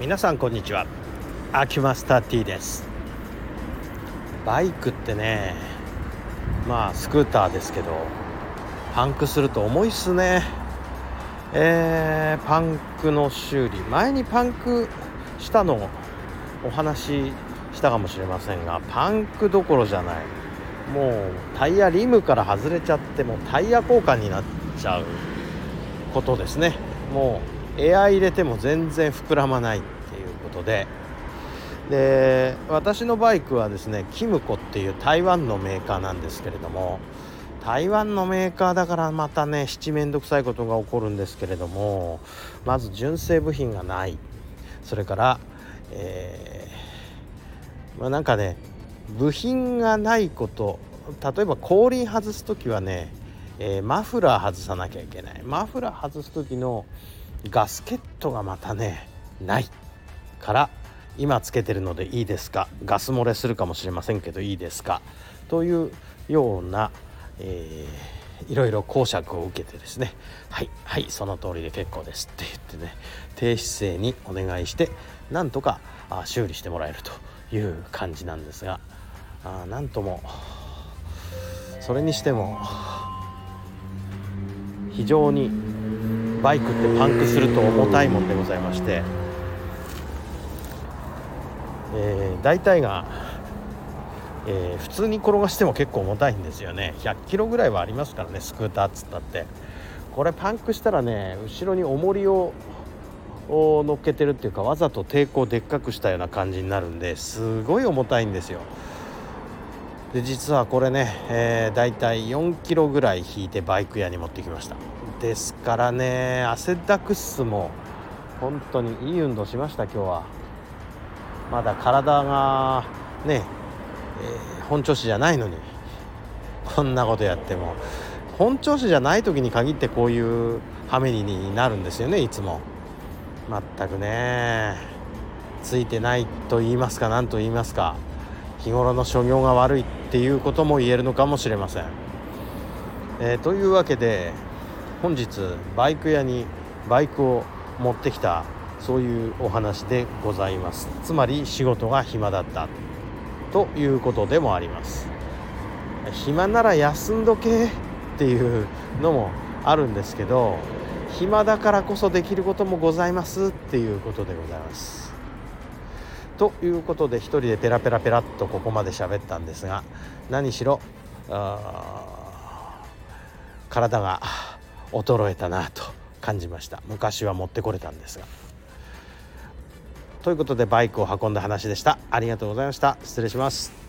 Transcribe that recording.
皆さんこんにちは。アキュマスター T です。バイクってねまあスクーターですけどパンクすると重いっすね。えー、パンクの修理。前にパンクしたのお話ししたかもしれませんがパンクどころじゃない。もうタイヤリムから外れちゃってもタイヤ交換になっちゃうことですね。もうエア入れても全然膨らまない。ことで。で私のバイクはですねキムコっていう台湾のメーカーなんですけれども台湾のメーカーだからまたね七面倒くさいことが起こるんですけれどもまず純正部品がない。それから、えー、まあ、なんかね部品がないこと例えば後輪外す時はね、えー、マフラー外さなきゃいけない。マフラー外す時のガスケットがまたねない。から今つけてるのでいいですか？ガス漏れするかもしれませんけどいいですか？というような、えー、いろいろ講釈を受けてですね。はいはいその通りで結構ですって言ってね。低姿勢にお願いしてなんとかあ修理してもらえるという感じなんですがあなんともそれにしても非常にバイクってパンクすると重たいもんでございましてえー、大体が、えー、普通に転がしても結構重たいんですよね。100キロぐらいはありますからねスクーターっつったって。これパンクしたらね後ろに重りを乗っけてるっていうかわざと抵抗でっかくしたような感じになるんですごい重たいんですよ。で実はこれね、えー、だいたい4キロぐらい引いてバイク屋に持ってきました。ですからね汗ダクスも本当にいい運動しました今日は。まだ体がね、えー、本調子じゃないのにこんなことやっても。本調子じゃない時に限ってこういうハメになるんですよねいつも。全くね。ついてないと言いますか何と言いますか。日頃の所業が悪いっていうことも言えるのかもしれません。えー、というわけで本日バイク屋にバイクを持ってきたそういうお話でございます。つまり仕事が暇だったということでもあります。暇なら休んどけっていうのもあるんですけど暇だからこそできることもございますっていうことでございます。ということで一人でペラペラペラっとここまで喋ったんですが何しろ体が衰えたなと感じました。昔は持ってこれたんですが。ということでバイクを運んだ話でした。ありがとうございました。失礼します。